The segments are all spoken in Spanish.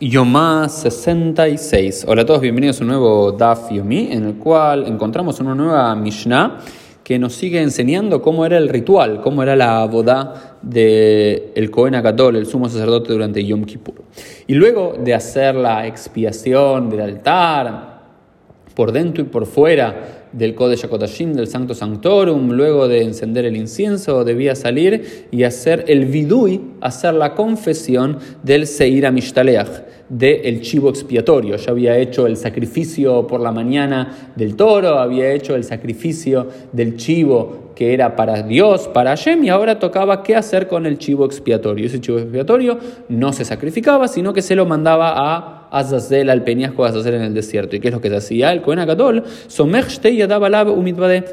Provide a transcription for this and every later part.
Yomá 66. Hola a todos, bienvenidos a un nuevo Daf Yomi, en el cual encontramos una nueva Mishnah que nos sigue enseñando cómo era el ritual, cómo era la boda del el Cohen Agadol, el sumo sacerdote durante Yom Kippur. Y luego de hacer la expiación del altar, por dentro y por fuera del Kodesh HaKodashim, del Sancto Sanctorum, luego de encender el incienso, debía salir y hacer el vidui, hacer la confesión del SeirAmishtaleach, del chivo expiatorio. Ya había hecho el sacrificio por la mañana del toro, había hecho el sacrificio del chivo que era para Dios, para Hashem, y ahora tocaba qué hacer con el chivo expiatorio. Ese chivo expiatorio no se sacrificaba, sino que se lo mandaba a Azazel al peñasco de Azazel en el desierto. ¿Y qué es lo que se hacía? El Cohen Agadol,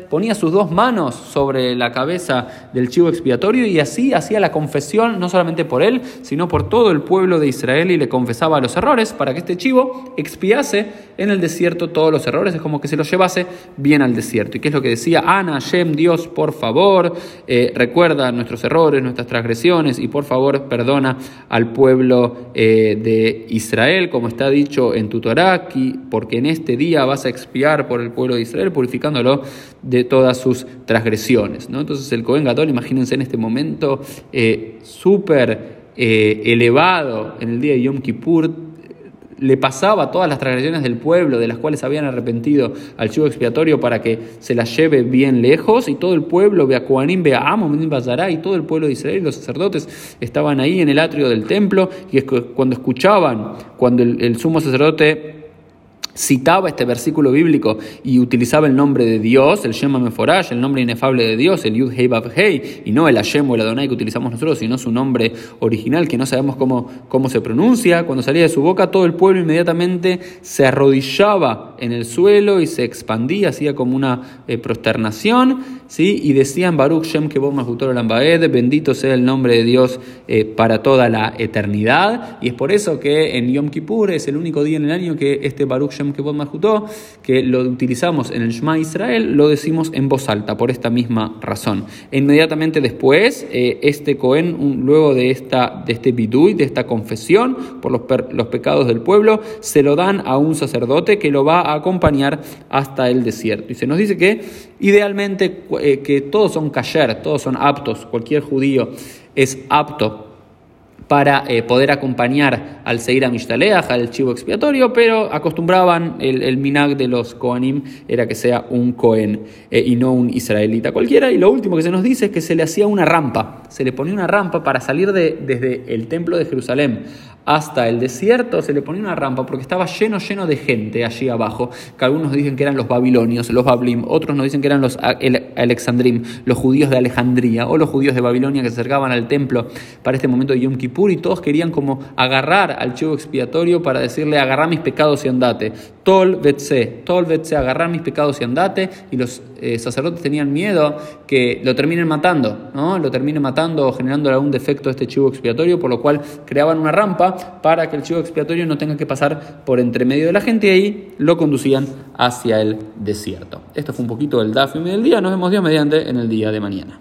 ponía sus dos manos sobre la cabeza del chivo expiatorio y así hacía la confesión, no solamente por él, sino por todo el pueblo de Israel y le confesaba los errores para que este chivo expiase en el desierto todos los errores, es como que se los llevase bien al desierto. ¿Y qué es lo que decía? Ana, Hashem, Dios, por favor, eh, recuerda nuestros errores, nuestras transgresiones y por favor perdona al pueblo eh, de Israel, como está dicho en tu Torah, porque en este día vas a expiar por el pueblo de Israel, purificándolo de todas sus transgresiones. ¿no? Entonces el Cohen Gadol, imagínense en este momento eh, súper eh, elevado en el día de Yom Kippur, le pasaba todas las transgresiones del pueblo de las cuales habían arrepentido al chivo expiatorio para que se las lleve bien lejos y todo el pueblo, vea Amon, y todo el pueblo de Israel, los sacerdotes estaban ahí en el atrio del templo y cuando escuchaban, cuando el sumo sacerdote citaba este versículo bíblico y utilizaba el nombre de Dios, el Shema Meforash, el nombre inefable de Dios, el Yud Hei Bav Hei, y no el Hashem o el Adonai que utilizamos nosotros, sino su nombre original que no sabemos cómo, cómo se pronuncia, cuando salía de su boca todo el pueblo inmediatamente se arrodillaba en el suelo y se expandía, hacía como una eh, prosternación, ¿sí? y decían Baruch Shem Mahutor Lambaed, bendito sea el nombre de Dios eh, para toda la eternidad, y es por eso que en Yom Kippur es el único día en el año que este Baruch Shem que lo utilizamos en el Shema Israel, lo decimos en voz alta, por esta misma razón. Inmediatamente después, eh, este Cohen, luego de, esta, de este bidui, de esta confesión por los, los pecados del pueblo, se lo dan a un sacerdote que lo va acompañar hasta el desierto. Y se nos dice que idealmente eh, que todos son kasher, todos son aptos, cualquier judío es apto para eh, poder acompañar al Seir Mishtaleach, al chivo expiatorio, pero acostumbraban, el, minag de los Kohanim era que sea un Cohen eh, y no un israelita cualquiera. Y lo último que se nos dice es que se le hacía una rampa, se le ponía una rampa para salir de, desde el templo de Jerusalén hasta el desierto, se le ponía una rampa porque estaba lleno, lleno de gente allí abajo, que algunos dicen que eran los babilonios, los bablim, otros nos dicen que eran los alexandrim, los judíos de Alejandría o los judíos de Babilonia que se acercaban al templo para este momento de Yom Kippur y todos querían como agarrar al chivo expiatorio para decirle agarrar mis pecados y andate. Tol vetse, tol vetse, agarrar mis pecados y andate y los eh, sacerdotes tenían miedo que lo terminen matando, ¿no? lo terminen matando o generando algún defecto a este chivo expiatorio, por lo cual creaban una rampa para que el chivo expiatorio no tenga que pasar por entre medio de la gente y ahí lo conducían hacia el desierto. Esto fue un poquito el DAFIM del día. Nos vemos Dios mediante en el día de mañana.